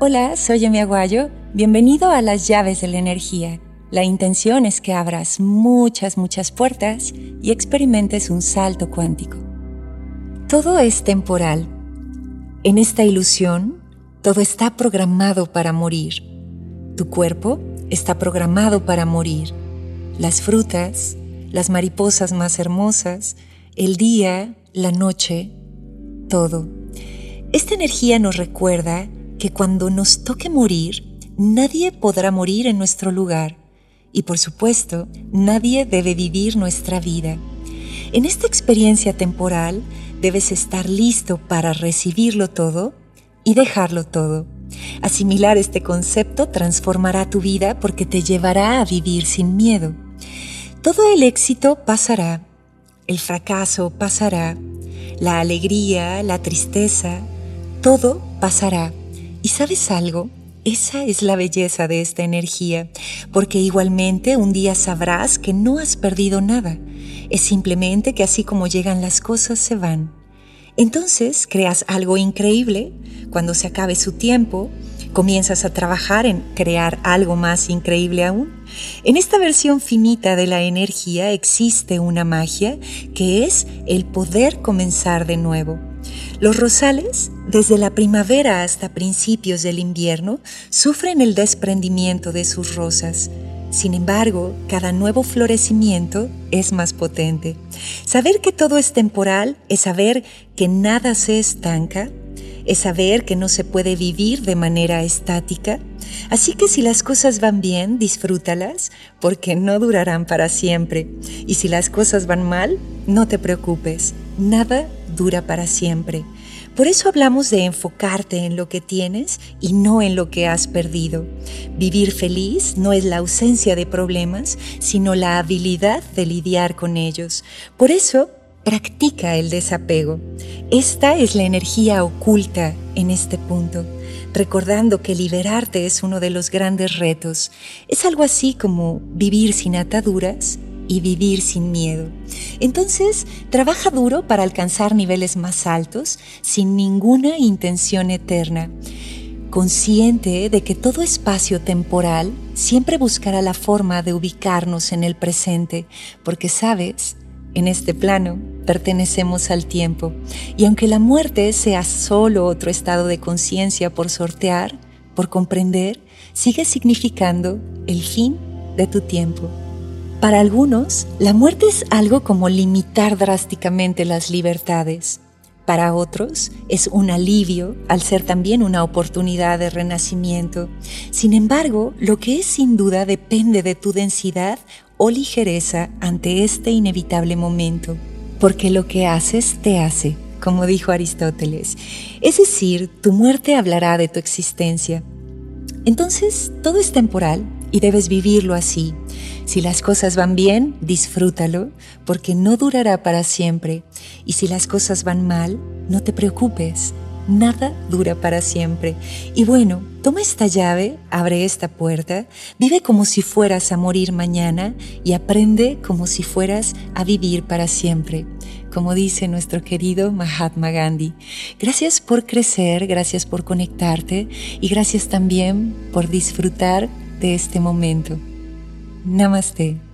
Hola, soy Emi Aguayo. Bienvenido a las llaves de la energía. La intención es que abras muchas, muchas puertas y experimentes un salto cuántico. Todo es temporal. En esta ilusión, todo está programado para morir. Tu cuerpo está programado para morir. Las frutas, las mariposas más hermosas, el día, la noche, todo. Esta energía nos recuerda que cuando nos toque morir, nadie podrá morir en nuestro lugar y por supuesto, nadie debe vivir nuestra vida. En esta experiencia temporal debes estar listo para recibirlo todo y dejarlo todo. Asimilar este concepto transformará tu vida porque te llevará a vivir sin miedo. Todo el éxito pasará, el fracaso pasará, la alegría, la tristeza, todo pasará. ¿Y sabes algo? Esa es la belleza de esta energía, porque igualmente un día sabrás que no has perdido nada. Es simplemente que así como llegan las cosas se van. Entonces creas algo increíble, cuando se acabe su tiempo, comienzas a trabajar en crear algo más increíble aún. En esta versión finita de la energía existe una magia que es el poder comenzar de nuevo. Los rosales, desde la primavera hasta principios del invierno, sufren el desprendimiento de sus rosas. Sin embargo, cada nuevo florecimiento es más potente. Saber que todo es temporal es saber que nada se estanca, es saber que no se puede vivir de manera estática. Así que si las cosas van bien, disfrútalas, porque no durarán para siempre. Y si las cosas van mal, no te preocupes, nada dura para siempre. Por eso hablamos de enfocarte en lo que tienes y no en lo que has perdido. Vivir feliz no es la ausencia de problemas, sino la habilidad de lidiar con ellos. Por eso, practica el desapego. Esta es la energía oculta en este punto, recordando que liberarte es uno de los grandes retos. Es algo así como vivir sin ataduras y vivir sin miedo. Entonces, trabaja duro para alcanzar niveles más altos sin ninguna intención eterna, consciente de que todo espacio temporal siempre buscará la forma de ubicarnos en el presente, porque sabes, en este plano pertenecemos al tiempo, y aunque la muerte sea solo otro estado de conciencia por sortear, por comprender, sigue significando el fin de tu tiempo. Para algunos, la muerte es algo como limitar drásticamente las libertades. Para otros, es un alivio al ser también una oportunidad de renacimiento. Sin embargo, lo que es sin duda depende de tu densidad o ligereza ante este inevitable momento, porque lo que haces te hace, como dijo Aristóteles. Es decir, tu muerte hablará de tu existencia. Entonces, todo es temporal y debes vivirlo así. Si las cosas van bien, disfrútalo, porque no durará para siempre. Y si las cosas van mal, no te preocupes, nada dura para siempre. Y bueno, toma esta llave, abre esta puerta, vive como si fueras a morir mañana y aprende como si fueras a vivir para siempre como dice nuestro querido Mahatma Gandhi. Gracias por crecer, gracias por conectarte y gracias también por disfrutar de este momento. नमस्ते।